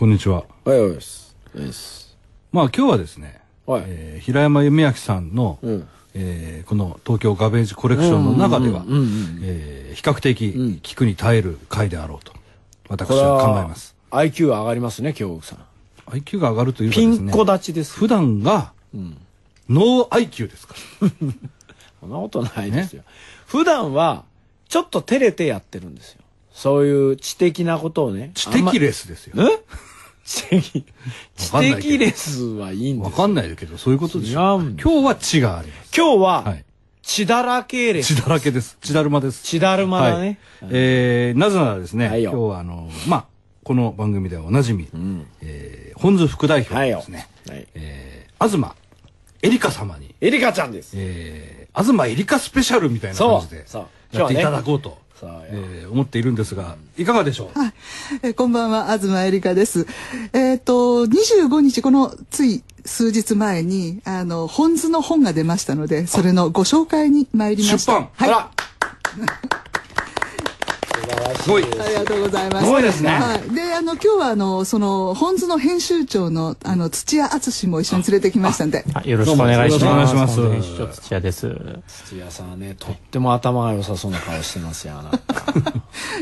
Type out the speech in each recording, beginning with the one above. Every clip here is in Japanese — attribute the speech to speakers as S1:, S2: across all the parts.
S1: こんにちは。
S2: はいはいです。です。
S1: まあ今日はですね、
S2: はい。
S1: えー平山夢明さんの、
S2: うん。
S1: えーこの東京ガベージコレクションの中では、比較的
S2: ん
S1: 聞くに耐える回であろうと、私は考え
S2: は
S1: ます。
S2: IQ 上がりますね、京極さん。
S1: IQ が上がるというか
S2: ピ
S1: ですね、
S2: ンコ立ちです。
S1: 普段が
S2: うん。
S1: ノー IQ ですから。
S2: そんなことないですよ。普段は、ちょっと照れてやってるんですよ。そういう知的なことをね。
S1: 知的レスですよ。
S2: え？知的。知的レスはいいんです
S1: わかんないけど、そういうことでし
S2: 違
S1: ょ。今日は血があります。
S2: 今日は、
S1: はい。
S2: 血だらけレス。
S1: 血だらけです。血だるまです。
S2: 血だるまだ
S1: はい
S2: ね。
S1: えーなぜならですね、
S2: はいよ
S1: 今日はあの、まあ、この番組ではおなじみ、
S2: ん
S1: えー本津副代表ですね、
S2: はい。
S1: えー東エリカ様に、
S2: エリカちゃんです。
S1: えー、東エリカスペシャルみたいな感じでやっていただこうと、
S2: そうよ
S1: えー思っているんですが、いかがでしょう、
S3: はい、えーこんばんは、東えりかです。えっ、と、25日、このつい数日前に、あの、本図の本が出ましたので、それのご紹介に参りました。
S1: 出版。
S3: はい。
S2: あら素晴らしい。
S1: すごい
S3: ありがとうございます。
S2: すごいですね
S3: はい。で、あの、今日は、あの、その、本図の編集長の、あの、土屋敦も一緒に連れてきましたんで。
S4: あよろしくお願いします。
S1: どうもよろしくお願いします
S4: 本当に師匠土屋です。
S2: 土屋さんはね、とっても頭が良さそうな顔してますよ、あなた。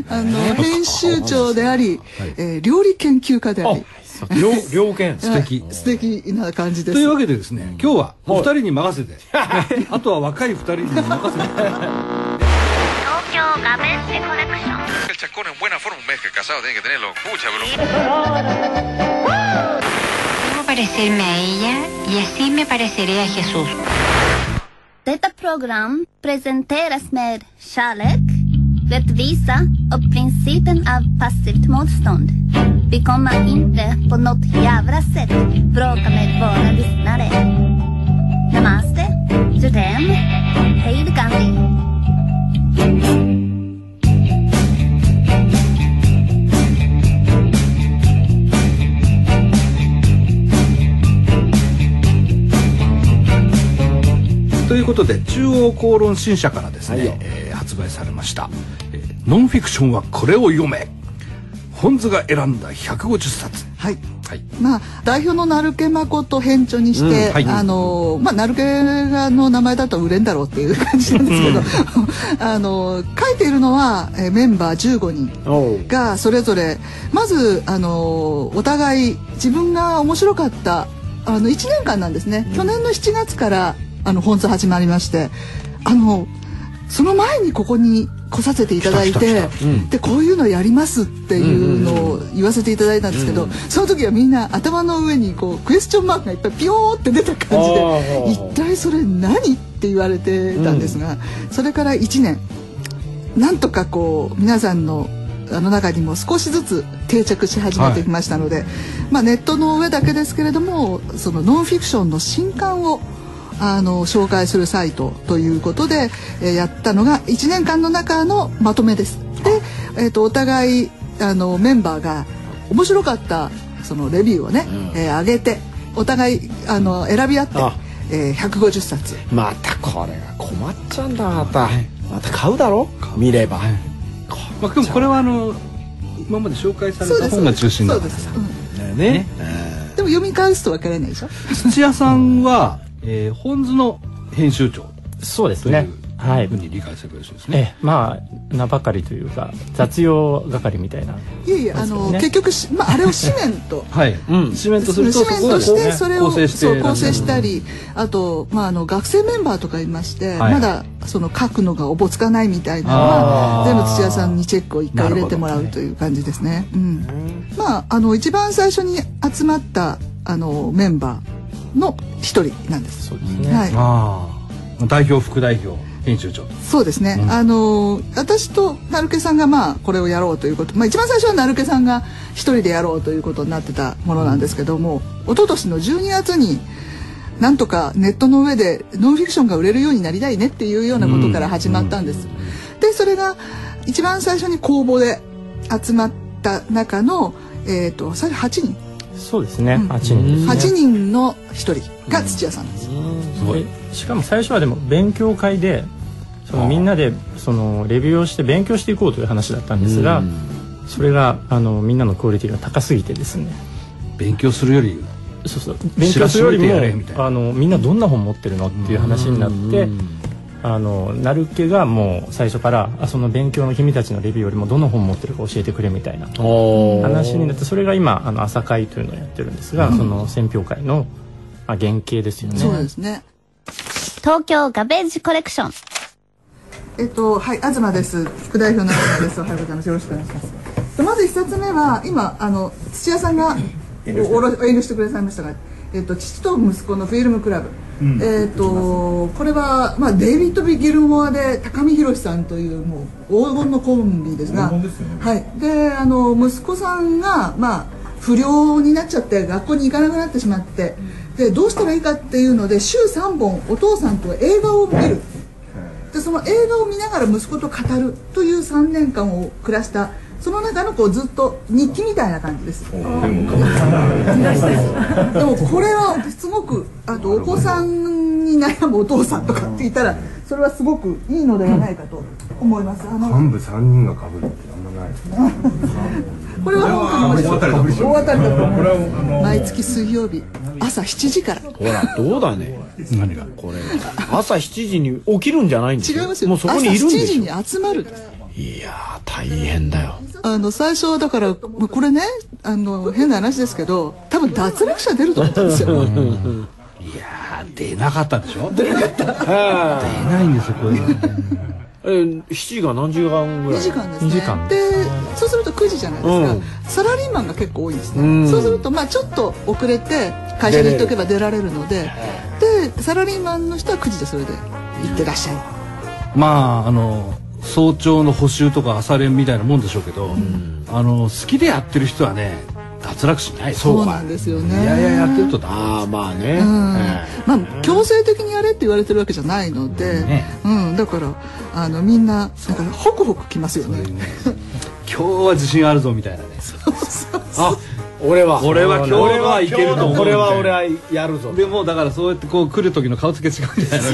S3: あの、編集長であり、えー料理研究家であり、
S2: 両、両剣。
S1: 素敵
S3: はい素敵な感じです。
S1: というわけでですね、今日はお二人に任せて、あとは若い二人に任せて、
S5: Games Connection. En buena forma, un mes que casado tiene que tenerlo. Pucha, bro.
S6: Debo parecerme a ella y así me pareceré a Jesús.
S7: Detta program presenteras med kärlek, rättvisa och principen av passivt motstånd. Vi kommer inte på något jävla sätt bråka med våra lyssnare. Namaste, judem, hej Gandhi.
S1: ということで中央公論新社からですね、
S2: はいよ。
S1: えー発売されました、えーノンフィクションはこれを読め」本図が選んだ150冊。
S3: はい。
S1: はい。
S3: まあ、代表の成家誠編著にして、
S1: うんはい。
S3: あのまあ、成家がの名前だと売れんだろうっていう感じなんですけど、あの書いているのはえーメンバー15人がそれぞれまずあのお互い自分が面白かったあの1年間なんですね、去年の7月からあの本図始まりましてあのその前にここに来させていただいて
S1: 来た来た
S3: でこういうのやりますっていうのを言わせていただいたんですけど、その時はみんな頭の上にこうクエスチョンマークがいっぱいピヨーって出た感じ
S2: あ
S3: で
S2: ー。
S3: 一体それ何って言われてたんですが、それから1年なんとかこう皆さんのあの中にも少しずつ定着し始めてきましたので、まあ、ネットの上だけですけれどもそのノンフィクションの新刊をあの紹介するサイトということで、えーやったのが1年間の中のまとめです。で、えー、とお互いあのメンバーが面白かったそのレビューをね、えー上げてお互いあの選び合って
S2: あ、
S3: えー150冊。
S2: またこれが困っちゃうんだ、また。また買うだろ？見れば。
S1: まあ、でもこれはあの今まで紹介された本が中心だから。
S3: そうです、うん。
S2: ね。
S3: でも読み返すとわからないでしょ？
S1: 土屋さんは、えー本図の編集長
S4: そうです
S1: という
S4: ね。はい
S1: ふう。に理解すればよろしいですね。
S4: ええ、まあ、名ばかりというか、雑用係みたいな。
S3: いえいえあの、
S4: ね
S3: 結局し、まあ、あれを紙面と
S1: はい、
S2: うん
S1: 紙面とすると
S3: 紙面としてそれを
S1: 構成して
S3: そう構成したりあと、まあ、あの学生メンバーとかいまして、
S1: はい
S3: まだその書くのがおぼつかないみたいなのは全部土屋さんにチェックを一回入れてもらうという感じですね。うん、まああの一番最初に集まったあのメンバーの一人なんです。
S4: そうですね。
S3: はい。
S1: 代表副代表編集長。
S3: そうですね、あの私と成家さんがまあこれをやろうということ、まあ、一番最初は成家さんが一人でやろうということになってたものなんですけども、一昨年の12月になんとかネットの上でノンフィクションが売れるようになりたいねっていうようなことから始まったんです。でそれが一番最初に公募で集まった中の、えー、と最初8人
S4: そうですね。
S3: うん。
S4: 8人ですね。
S3: 8人の1人が土屋さんです。
S4: でしかも最初はでも勉強会でそのみんなでそのレビューをして勉強していこうという話だったんですがそれがあのみんなのクオリティが高すぎてですね。
S1: 勉強するより。
S4: そうそう。勉強するよりもあのみんなどんな本持ってるのっていう話になってあのなるけがもう最初からあその勉強の君たちのレビューよりもどの本持ってるか教えてくれみたいな話になってそれが今あの朝会というのをやってるんですが、その選評会の、まあ、原型ですよね。
S3: そうですね
S7: 東京ガベージコレクション
S3: えっと、はい、東です。副代表の東です。おはようございます。よろしくお願いします。とまず一冊目は、今、あの、土屋さんが、おおろ遠慮してくださいましたが、えっと、父と息子のフィルムクラブ。えっと、これは、まあ、デイビッド・ビ・ギルモアで、高見博さんという、もう、黄金のコンビですが、はい。で、あの、息子さんが、まあ、不良になっちゃって、学校に行かなくなってしまって、で、どうしたらいいかっていうので、週3本、お父さんと映画を見る。でその映画を見ながら息子と語るという3年間を暮らしたその中のこうずっと日記みたいな感じです。でもこれはすごくあとお子さんに悩むお父さんとかって言ったらそれはすごくいいのではないかと思います。あの
S8: 幹部三人が被るってあんまない。
S3: これは本当に
S8: 大当たりだと思う
S3: 大当たりだと思
S8: これはあ
S3: う。
S8: の
S3: 毎月水曜日朝7時から。
S2: ほらどうだね
S1: 何が？
S2: これ朝7時に起きるんじゃないんですよ
S3: 違いますよ。
S2: もうそこにいるん
S3: 朝7
S2: でし
S3: 時に集まるんです。
S2: ょいやー大変だよ。
S3: あの最初はだからまあこれねあの変な話ですけど多分脱落者出ると思ったんですよ。
S1: いやー出なかったでしょ？出なかった。出ないんですよこういうの
S2: えー7時が何時間ぐら
S3: 2
S2: い
S3: 時間ですね。
S4: 二時間。
S3: でそうすると9時じゃないですか、
S2: うん。
S3: サラリーマンが結構多いんですね、
S2: うん。
S3: そうするとまあちょっと遅れて会社に行っておけば出られるのででサラリーマンの人は9時でそれで行ってらっしゃい
S1: まああの早朝の補習とか朝練みたいなもんでしょうけど、あの好きでやってる人はね脱落しない。
S3: そうなんですよね。
S1: いやいややってると
S2: ああまあね、
S3: うん。
S2: え
S3: まあ強制的にやれって言われてるわけじゃないので、
S1: ね。
S3: うん、だからあのみんななんかホクホクきますよね。
S1: 今日は自信あるぞみたいなね。
S2: あ俺は。
S1: 俺は今日はいけると思う。
S2: これは俺はやるぞ。
S1: でもだからそうやってこう来る時の顔つけ違うみたいな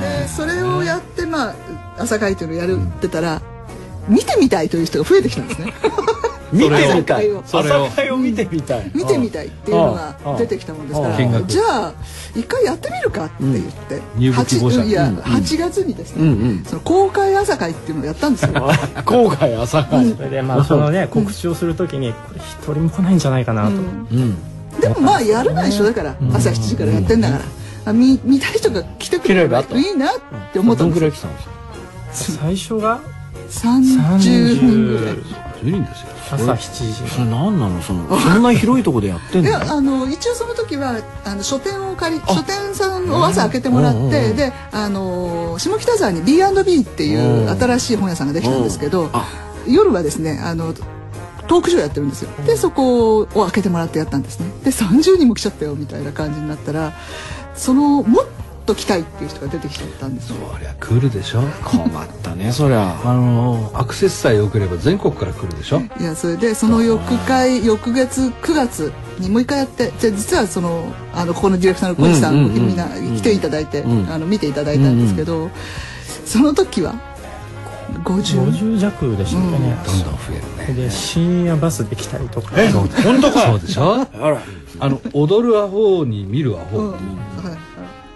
S3: でそれをやってまあ朝会というのをやるってたら見てみたいという人が増えてきたんですね。
S2: 見てみたい。朝会を。見てみたい。
S3: 見てみたいっていうのが出てきたもんですからじゃあ一回やってみるかって言って、
S1: 入部希望者
S3: 八いや、
S1: うん。
S3: 8月にですね、
S2: うんうん。
S3: その公開朝会っていうのをやったんですよ。
S2: 後悔朝会。
S4: それでまあそのね告知をするときにこれ一人も来ないんじゃないかなと、
S2: うん。
S3: でもまあやるのは一緒だから、朝7時からやってんだから、あ見見たい人が来てくれればいいなって思った
S2: どん
S3: んですよ。
S2: ぐらい来たんですか？
S4: 最初が
S3: ？30人ぐらい。
S4: 30
S1: 10人ですよ。
S4: 朝7時。
S2: それ何なの？そのそんな広いとこでやってんの？
S3: いやあの一応その時はあの書店を借り書店さんを朝開けてもらって、
S2: うんうんうん。
S3: であの下北沢に B&B っていう
S2: うん。
S3: 新しい本屋さんができたんですけど、
S2: あ。
S3: 夜はですねあのトークショーやってるんですよ。でそこを開けてもらってやったんですね。で30人も来ちゃったよみたいな感じになったらそのもっと来たいっていう人が出てきちゃったんですよ。
S1: そりゃ来るでしょ。
S2: 困ったね そりゃ。
S1: あのアクセスさえ良ければ全国から来るでしょ。
S3: いやそれでその翌回翌月9月にもう一回やってじゃあ実はそのあのここのディレクターの小路さん、
S2: うんうんうん
S3: みんな来ていただいて、
S2: うん
S3: あの見ていただいたんですけど、その時は50
S4: 50弱でしたっけね、
S1: どんどん増えるね。
S4: で深夜バスで来たりとか。
S1: 本当か。そうでしょ。
S2: あら。
S1: あの踊るアホに見るアホ、
S3: うん。はい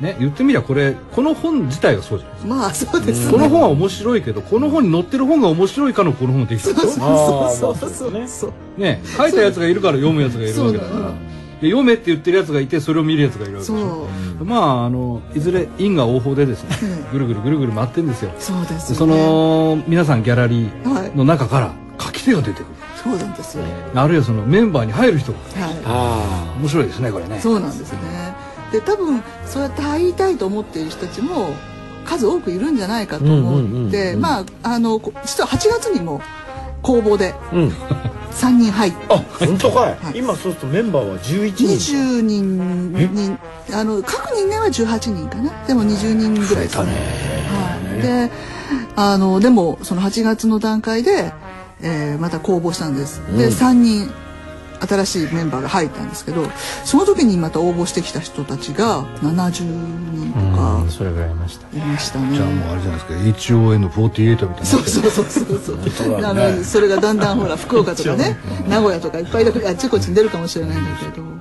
S1: ね言ってみりゃこれこの本自体がそうじゃないですか。
S3: まあそうです
S1: この本は面白いけどこの本に載ってる本が面白いからこの本ができたんですよ
S3: そうそうそうそう。そう
S1: ね。書いたやつがいるから読むやつがいるわけだから。読めって言ってるやつがいてそれを見るやつがいるわけ
S3: そ
S1: でし。ょ
S3: う。
S1: まああのいずれ因果応報でですね
S3: うん。
S1: ぐるぐるぐるぐる回ってんですよ。
S3: そうですよね。
S1: でその皆さんギャラリ
S3: はい。
S1: ーの中から書き手が出てくる。
S3: そうなんですよ。
S1: あるいはそのメンバーに入る人が。
S3: はい。
S2: あ
S1: 面白いですねこれね。
S3: そうなんですねで多分そうやって入りたいと思っている人たちも数多くいるんじゃないかと思
S2: う。んうんうんうん。
S3: ってまああのこ実は8月にも公募で
S2: あうん。
S3: 3人入って。
S2: あ本当かい、
S3: はい。
S2: 今そうするとメンバーは11人。
S3: 20人にあの各人間は18人かな。でも20人ぐらいです。ね。はい、であのでもその8月の段階で、えーまた公募したんです、で3人
S9: 新しいメンバーが入ったんですけどその時にまた応募してきた人たちが70人とか
S4: うんそれぐらいいました
S9: いましたね。
S1: じゃあもうあれじゃないですか HON48 みたいな
S9: そうそうそうそうそう。あのそれがだんだんほら福岡とかね、名古屋とかいっぱいあっちこっちに出るかもしれないんだけど。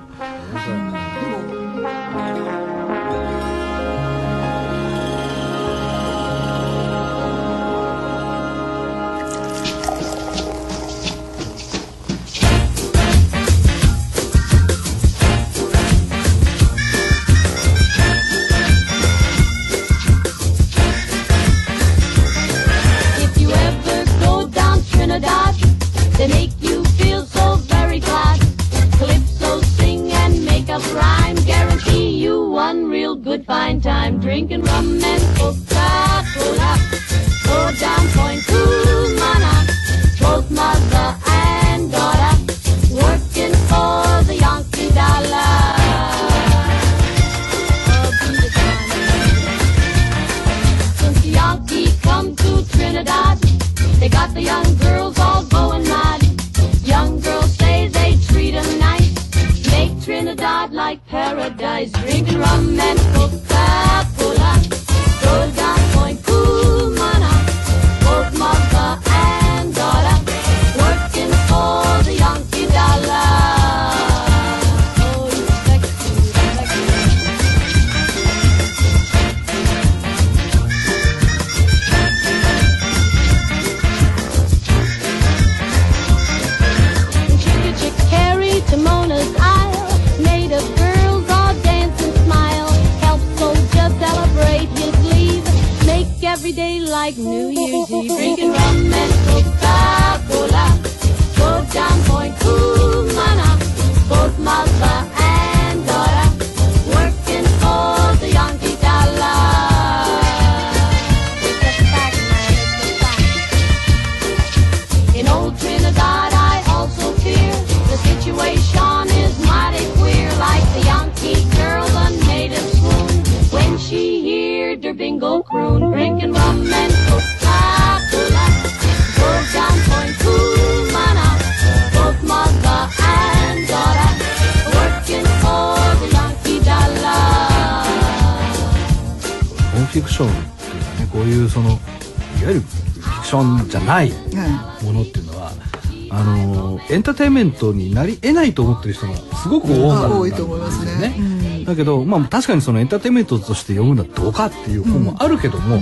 S1: メントになり得ないと思ってる人がすごく多い,、
S9: 多いと思いますね。
S1: だけど、まあ、確かにそのエンターテインメントとして読むのはどうかっていう本もあるけども、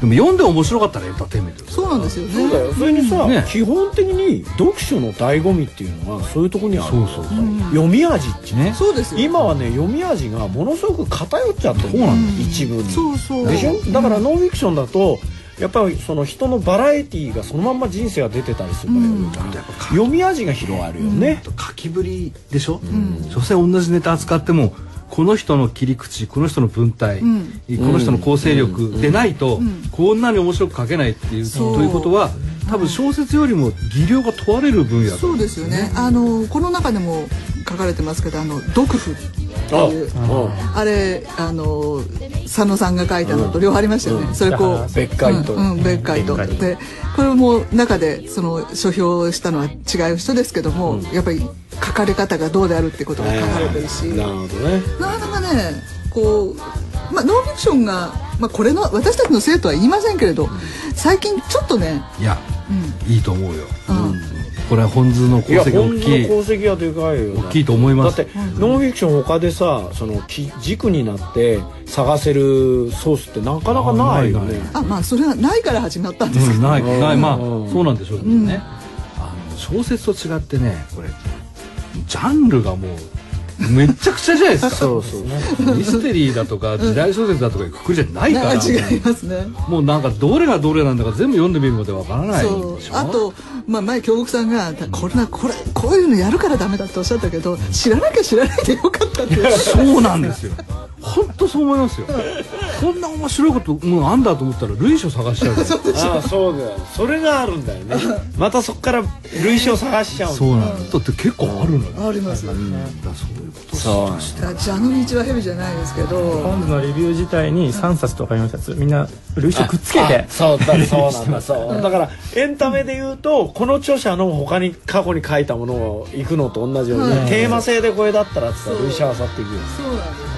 S1: でも読んで面白かったらエンターテインメント
S9: そうなんですよね。
S2: そうだよ。それにさ、
S1: ね。
S2: 基本的に読書の醍醐味っていうのはそういうところにある
S1: そうそうそう
S2: 読み味ってね。
S9: そうですよ。
S2: 今はね読み味がものすごく偏っちゃってる
S1: そうなん
S9: だ
S2: 一部に。
S9: そうそう。
S2: でしょ？だからノンフィクションだとやっぱりその人のバラエティーがそのまんま人生が出てたりするから、読み味が広がるよね、
S1: 書きぶりでしょ、所詮同じネタ扱ってもこの人の切り口この人の文体、
S9: ん。
S1: この人の構成力でないと、こんなに面白く書けないってい
S9: う、
S1: ということは多分小説よりも技量が問われる分野だ
S9: そうですよね。あのこの中でも書かれてますけど、あの毒婦っていうあれあの佐野さんが書いたのと両方ありましたよね。それこう
S2: 別海と。
S9: うん、うん、別海と。でこれも中でその書評したのは違う人ですけども、やっぱり書かれ方がどうであるってことが書かれてるし、
S2: なるほどね。
S9: なかなかねこう、まあ、ノンフィクションが、まあ、これの私たちのせいとは言いませんけれど、最近ちょっとね、
S1: いや、いいと思うよ、
S9: うん
S1: これは本図の功績大
S2: 本の
S1: きい。
S2: 功績はでかいよな
S1: 大きいと思います。
S2: だってノンフィクション他でさそのき軸になって探せるソースってなかなかないよ
S1: あない
S2: ね
S9: あまあそれはないから始まったんですけど、
S1: うん、ないない。まあ
S2: うん
S1: そうなんでしょうけどね、あの小説と違ってねこれジャンルがもうめっちゃくちゃじゃないですか。
S2: そうそう
S1: ミステリーだとか時代小説だとかいうくくりじゃないから。
S9: 違いますね。
S1: もうなんかどれがどれなんだか全部読んでみるまでわからない。
S9: あと、まあ、前京極さんがこれなこれこういうのやるからダメだっておっしゃったけど知らなきゃ知らないでよかったって
S1: そうなんですよ本当そう思いますよ。こんな面白いこともうあんだと思ったら類書探しちゃう。
S2: ああそうだよ。それがあるんだよね。またそこから類書探しちゃう
S1: そうなんだ。だって結構あるのよ。
S10: あります
S1: だからそういうこと
S2: そう
S10: だから蛇の道は蛇じゃないですけど。
S4: 本のレビュー自体に3冊とか4冊みんな類書くっつけて。
S2: そうだそうなんだそう。だからエンタメで言うとこの著者の他に過去に書いたものを行くのと同じように、テーマ性でこれだったらって言ったら類書あさっていくよ。
S10: そうなんです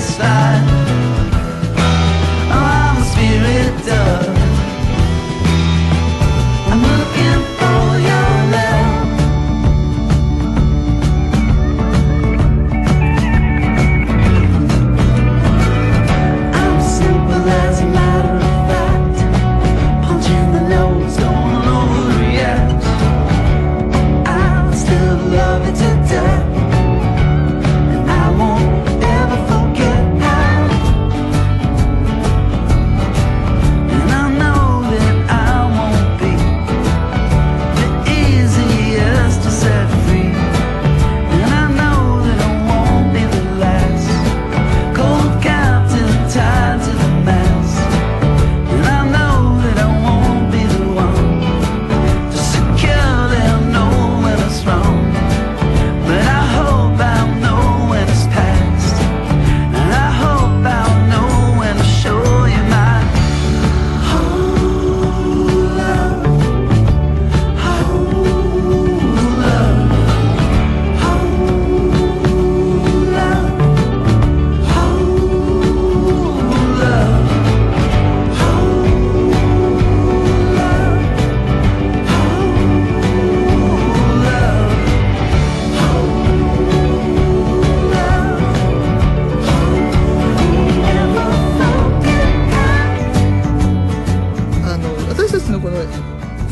S10: inside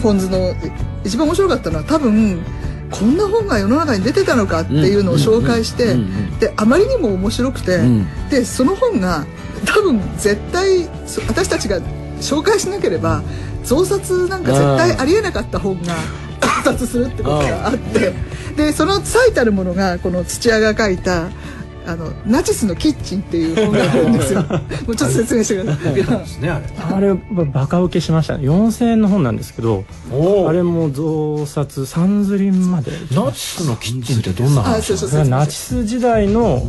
S10: ポンズの一番面白かったのは多分こんな本が世の中に出てたのかっていうのを紹介してであまりにも面白くて、うん、でその本が多分絶対私たちが紹介しなければ増刷なんか絶対ありえなかった本が 増刷するってことがあってでその最たるものがこの土屋が書いたあのナチスのキッチンっていう本があるんですよ。もうちょっと説明してください。
S4: あれバカ受けしました。ね4000円の本なんですけどあれも増刷三釣りまで。
S2: ナチスのキッチンってどんな話ですか？
S4: ナチス時代の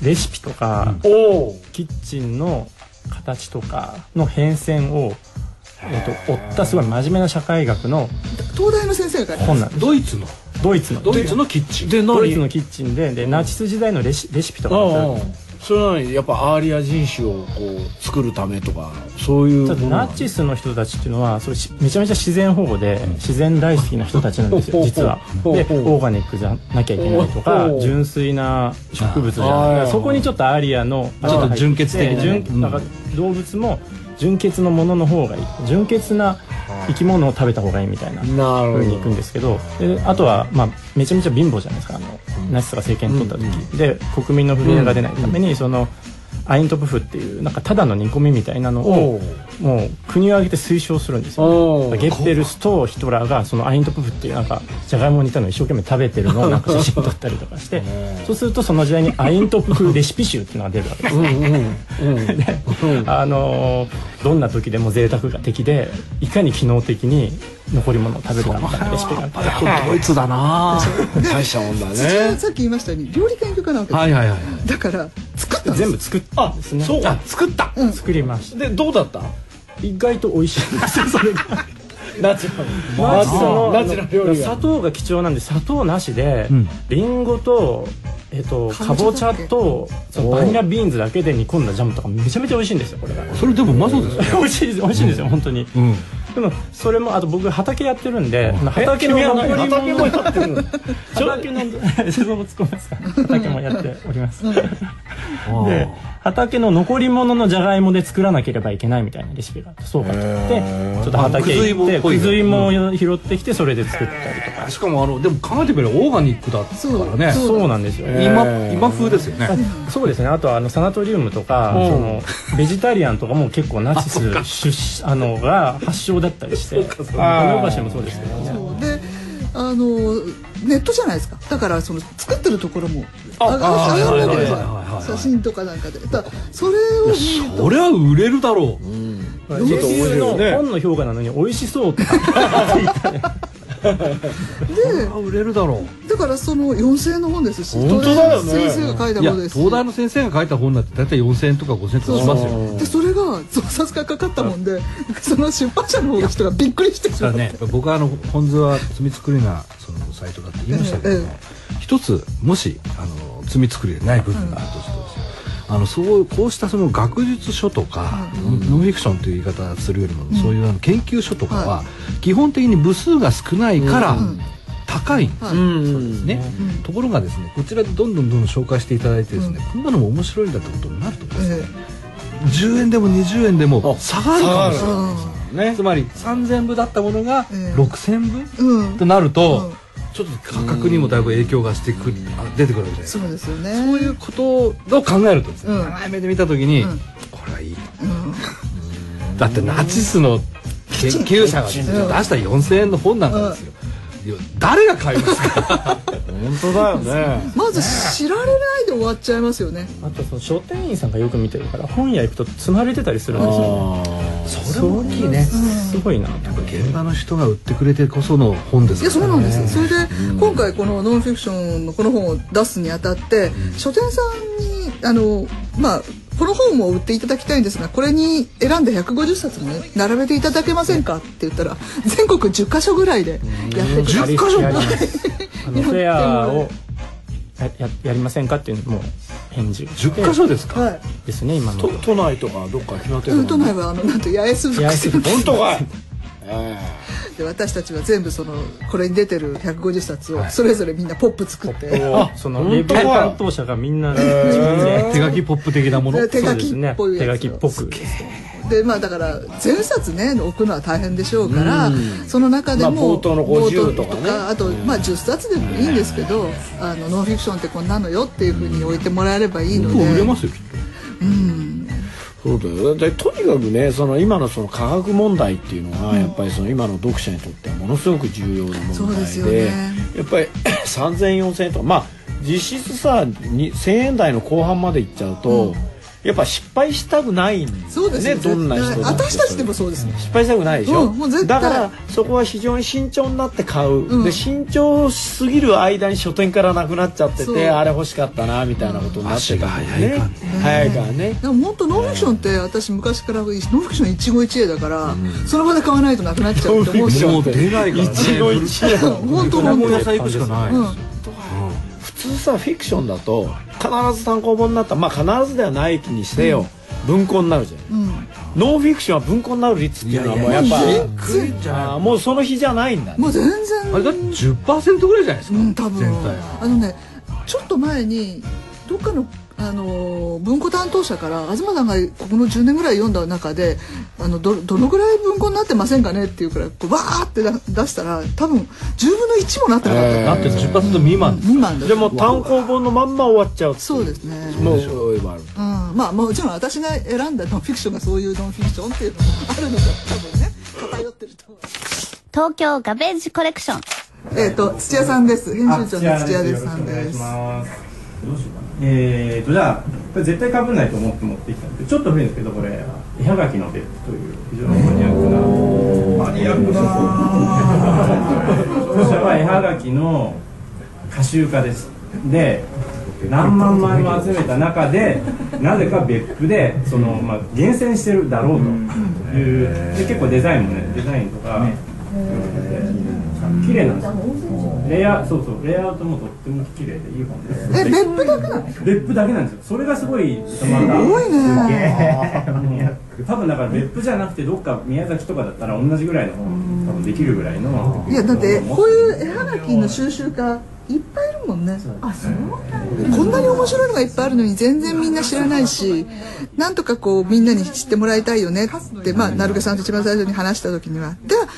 S4: レシピとか、うん、キッチンの形とかの変遷をえーと、追ったすごい真面目な社会学の
S10: 東大の先生が
S4: 本なん
S1: ドイツの。
S4: ドイツの。
S1: ドイツのキッチン。
S4: でドイツのキッチンででナチス時代のレシレシピとか
S2: それなのにやっぱアーリア人種をこう作るためとかそういう
S4: ナチスの人たちっていうのはそれめちゃめちゃ自然保護で自然大好きな人たちなんですよ実は。でオーガニックじゃなきゃいけないとか純粋な植物じゃない。そこにちょっとアーリアの
S1: ちょっと純血的
S4: な、なんか動物も純血のものの方がいい。純血な生き物を食べた方がいいみたいなふうにいくんですけどであとは、まあ、めちゃめちゃ貧乏じゃないですか。あの、ナチスが政権取った時、うん、で国民の不平が出ないために、そのアイントプフっていうなんかただの煮込みみたいなのをもう国を挙げて推奨するんですよゲッペルスとヒトラーがそのアイントプフっていうなんかじゃがいもに似たのを一生懸命食べてるのを なんか写真撮ったりとかしてそうするとその時代にアイントプフレシピ集っていうのが出るわけですね。であのどんな時でも贅沢が敵でいかに機能的に残り物を食べるたいなレシピがあって
S2: ドイツだな大したもんだね
S3: さっき言いましたように料理研究家なわけです、
S1: はいはいはい
S3: だから作った
S4: 全部作った。んですね。
S2: そうか作った。
S4: 作りました。
S2: でどうだった？
S4: 意外と美味しい。んですよそれが
S2: ナチュラル。ナチュラル
S4: 砂糖が貴重なんで砂糖なしで、
S1: ん。
S4: リンゴとえっとかぼちゃとバニラビーンズだけで煮込んだジャムとかめちゃめちゃ美味しいんですよこれが。
S1: それでもうまそうですね。
S4: 美味しいです。美味しいんですよ本当に。
S1: うん
S4: でもそれもあと僕畑やってるんで
S2: え？
S4: 畑の
S2: 君は何
S4: 残り物
S2: 畑もやってるの？
S4: 畑のそこ突っ込みます。か畑もやっております。で畑の残り物のじゃがいもで作らなければいけないみたいなレシピがあってそうかと思ってちょっと畑行って
S1: あくずい
S4: くず芋を拾ってきてそれで作ったりとか。
S1: しかもあのでも考えてみればオーガニックだからね。
S4: そうなんですよ。
S1: 今今風ですよね。
S4: そうですね。あとはあのサナトリウムとかそのベジタリアンとかも結構ナチス出あのが発祥だったりして富岡市もそうですけどね
S3: そうであのネットじゃないですか。だからその作ってるところも上がるわけです写真とかなんかで。だそれを見ると。
S1: それは売れるだろう。
S4: レビューの本の評価なのに美味しそうとか
S1: それは売れるだろう
S3: だからその4000円の本ですし
S2: 本当だよね。
S3: 先生が書いた本ですし。
S1: 東大の先生が書いた本なんて大体4000円とか5000円とかしますよ。
S3: でそれが増刷がかかったもんでその出版社の人がびっくりして
S1: だからね。僕はあの本図は積み作りなそのサイトだって言いましたけども、一つもしあの積み作りでない部分があるとしてですよ。あのそうこうしたその学術書とか、ノンフィクションという言い方するよりも、そういうあの研究書とかは、基本的に部数が少ないから、高いんですよ、
S2: うん。
S1: ね、ところがですねこちらでどんどんどんどん紹介していただいてですね、こんなのも面白いんだってことになるとですね、10円でも20円でも差があるかもしれない。
S2: ね
S1: つまり3000部だったものが
S3: ええ。
S1: 6000部、
S3: うん。
S1: となると、
S3: うん。
S1: ちょっと価格にもだいぶ影響がしてくる、あ出てくるわけじゃないですか。
S3: そうですよね。
S1: そういうことを考えるとですね、
S3: うん。
S1: 長い目で見た時に、
S3: うん。
S1: これはいい、だってナチスの研究者が出した4000円の本なんかですよ、誰が買いますか？
S2: 本当だよね。
S3: まず知られないで終わっちゃいますよね。
S4: あとその書店員さんがよく見てるから本屋行くと積まれてたりするんですよ
S1: それ大きいね
S4: すごいな
S1: 現場の人が売ってくれてこその本です
S3: いやそうなんですそれで今回このノンフィクションのこの本を出すにあたって書店さんにあのまあこの本も売っていただきたいんですがこれに選んで150冊もね並べていただけませんか？って言ったら全国10カ所ぐらいでやってくれ
S4: やり
S1: 10箇所
S4: やりますあのフェアをやややりませんかっていうのも返事。
S1: 10箇所ですか、
S3: はい。
S4: ですね今の
S2: 都都内とかどっか決まってる
S3: うん都内はあのなんと八重洲
S4: 八重洲。
S3: 福
S2: 本当かい。え
S3: で私たちは全部そのこれに出てる150冊をそれぞれみんなポップ作って、
S2: あ
S4: そのレビュー担当者がみんな自分で
S1: 手書きポップ的なもの。
S3: 手書きっぽい
S4: 手
S3: やつ
S4: 書きっぽく。
S3: でまあだから全冊ね置くのは大変でしょうから、その中でも、
S2: まあ冒頭の50とかね。
S3: あと、まあ10冊でもいいんですけど、あのノンフィクションってこんなのよっていうふうに置いてもらえればいいので、
S1: 売れますよきっ
S2: そうだよでとにかくねその今のその科学問題っていうのがやっぱりその今の読者にとってはものすごく重要な問題で
S3: よね。
S2: やっぱり30004000円とかまあ実質さに1000円台の後半までいっちゃうと、やっぱ失敗したくないんだよ
S3: そうですよ。
S2: ねどんな人
S3: 私たちでもそうですね。
S2: 失敗したくないでしょ、
S3: うんもう絶対。
S2: だからそこは非常に慎重になって買う、
S3: うん。
S2: で慎重すぎる間に書店からなくなっちゃっててあれ欲しかったなみたいなことになってるから
S1: 足が速いから
S2: ね。早いからね。
S3: でも本当ノンフィクションって私昔からノンフィクション一期一会だから、その場で買わないとなくなっちゃうって思うし
S1: ともう出ないからね。
S2: 一期一会。
S3: 本当
S1: 本
S3: 本当
S1: 屋さん行くしかない、
S3: うん。
S2: 普通さフィクションだと必ず単行本になったまあ必ずではないにしてよ、文庫になるじゃん、
S3: うん。
S2: ノンフィクションは文庫になる率っていうのはもうやっぱもうその日じゃないんだ。ね
S3: もう全然。
S1: あれだって10%ぐらいじゃないですか、
S3: うん多分。
S1: 全体
S3: あのねちょっと前にどっかのあの文庫担当者から東さんがここの10年ぐらい読んだ中であのどどのぐらい文庫になってませんかねっていうくらいこうわーって出したら多分10分の1もなってなかった、えー、
S1: なって10%未満
S3: 未満
S2: でも単行本のまんま終わっちゃう
S3: そうですね。
S2: もう
S3: うん。まあもちろん私が選んだノンフィクションがそういうノンフィクションっていうのもあるのが多分ね偏ってると
S7: 東京ガベージコレクション。
S3: えっ、と土屋さんです。編集長の土屋です。さんです
S4: えーとじゃあこれ絶対かぶんないと思って持ってきたんでちょっと古いんですけどこれ絵はがきの別府という非常にマニアックな。マニアックな。こちらは絵はがきの歌集家です。で何万枚も集めた中でなぜか別府でその、まあ、厳選してるだろうと。いうで結構デザインもねデザインとか、綺麗なんですよレイアそうそうレイアウトもとっても綺麗でいい本で。す
S3: え別府だけなの別
S4: 府だけなんですよ。それがすごいまたす
S3: ごいね。
S4: 多分だから別府じゃなくてどっか宮崎とかだったら同じぐらいの本多分できるぐらいの。
S3: いやだってこういう絵はがきの収集家いっぱいいるもんね。あそうこんなに面白いのがいっぱいあるのに全然みんな知らないしなんとかこうみんなに知ってもらいたいよねってまあ成毛さんと一番最初に話した時には。では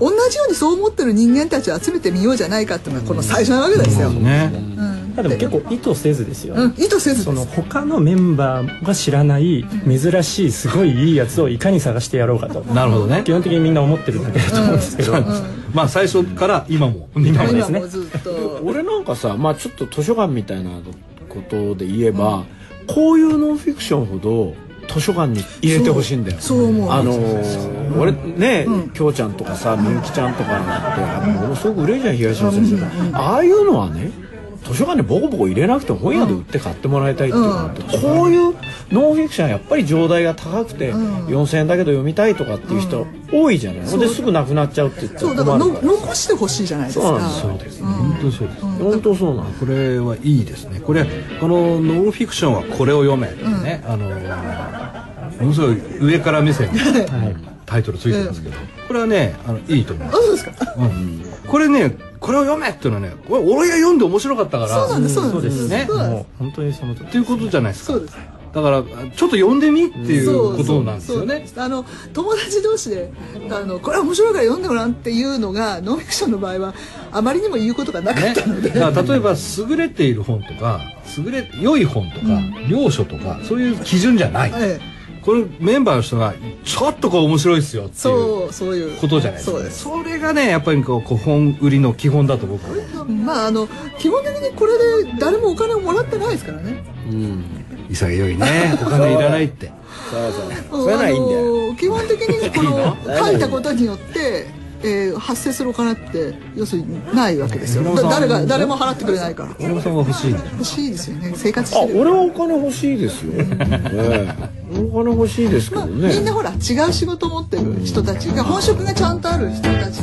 S3: 同じようにそう思ってる人間たちを集めてみようじゃないかっていうのがこの最初なわけですよ。ね、
S4: うんでも結構意図せずですよ、
S3: うん、意図せず
S4: その他のメンバーが知らない珍しいすごいいいやつをいかに探してやろうかと。
S1: なるほどね。
S4: 基本的にみんな思ってるだけだと思うんですけど、うんうん、
S1: まあ最初から今も。
S3: 今もですね。
S2: 俺なんかさまあちょっと図書館みたいなことで言えば、こういうノンフィクションほど図書館に入れてほしいんだよ。
S3: そう思う。
S2: あのー、俺ね、うん、きょうちゃんとかさみゆきちゃんとかってものすごく売れるじゃん東野先生、ああいうのはね図書館にボコボコ入れなくても本屋で売って買ってもらいたいっていうのって、うん、こういうノンフィクションはやっぱり上代が高くて、うん、4,000円だけど読みたいとかっていう人多いじゃない、うん、ですぐなくなっちゃうって言ったら困るから
S3: 残してほしいじゃないですか。
S1: そうですね、本当そうです、
S2: 本当そうな
S1: これはいいですね。これこのノンフィクションはこれを読めね、あのものすごい上から目線のタイトルついてますけど、これはねあのいいと思います。
S3: そうですか、うん、
S1: これねこれを読めっていうのはねこれ俺が読んで面白かったから
S3: そうなんですそう
S1: です。
S3: ね。も
S4: う本当にその
S1: っていうことじゃないですか。
S3: そうです。
S1: だからちょっと読んでみっていうことなんですよね。
S3: あの友達同士であのこれ面白いから読んでごらんっていうのがノンフィクションの場合はあまりにも言うことがなかったので、ね、
S1: 例えば優れている本とか優れ良い本とか、うん、良書とかそういう基準じゃない。ええこれメンバーの人がちょっとこう面白いですよっていうそういう。ことじゃないですか。それがねやっぱりこう古本売りの基本だと僕。は
S3: まああの基本的にこれで誰もお金をもらってないですからね。うん。
S1: 潔いね。お金いらないって。
S2: そう。そうそれはいいんだよ。
S3: 基本的にこの書いたことによってえー、発生するお金って要するにないわけですよ。誰が誰も払ってくれないから。
S1: 俺もさんは欲しい
S3: 欲しいですよね。生活して
S2: る。俺はお金欲しいですよ、えお金欲しいですけどね、まあ、
S3: みんなほら違う仕事持ってる人たちが本職がちゃんとある人たち。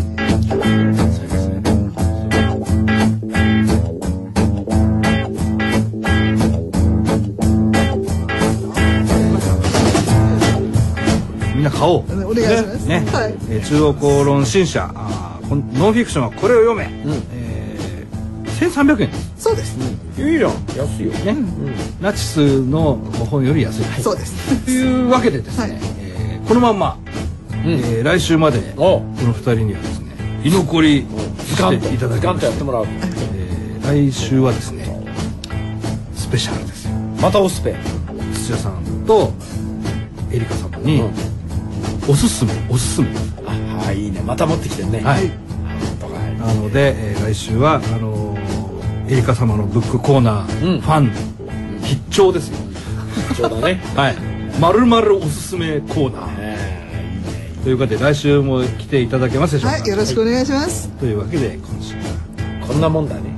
S1: な買お
S3: う。お願いします。
S1: ね、はい、えー、中央公論新社。あノンフィクションはこれを読め、うん。えー、1300円。
S3: そうです、
S2: うん、いいじゃん安いよね、うん、
S1: ナチスの本より安い、
S3: はい、そうです。
S1: というわけでですね、はい、えー、このまんま、うん、えー、来週までこの二人にはですね居残りしていただきま
S2: してやってもらう、
S1: えー、来週はですねスペシャルですよ。
S2: またオスペ。
S1: 土屋さんとエリカ様に、うん。おすすめおすすめ。
S2: あいいね。また持ってきてね。
S1: はい。なので、えー、来週はあのー、エリカ様のブックコーナー、うん、ファン。必聴ですよ。
S2: 必聴だね。
S1: はい。まるまるおすすめコーナー。ということで来週も来ていただけますでしょうか？
S3: はいよろしくお願いします、
S1: というわけで今週
S2: こんなもんだね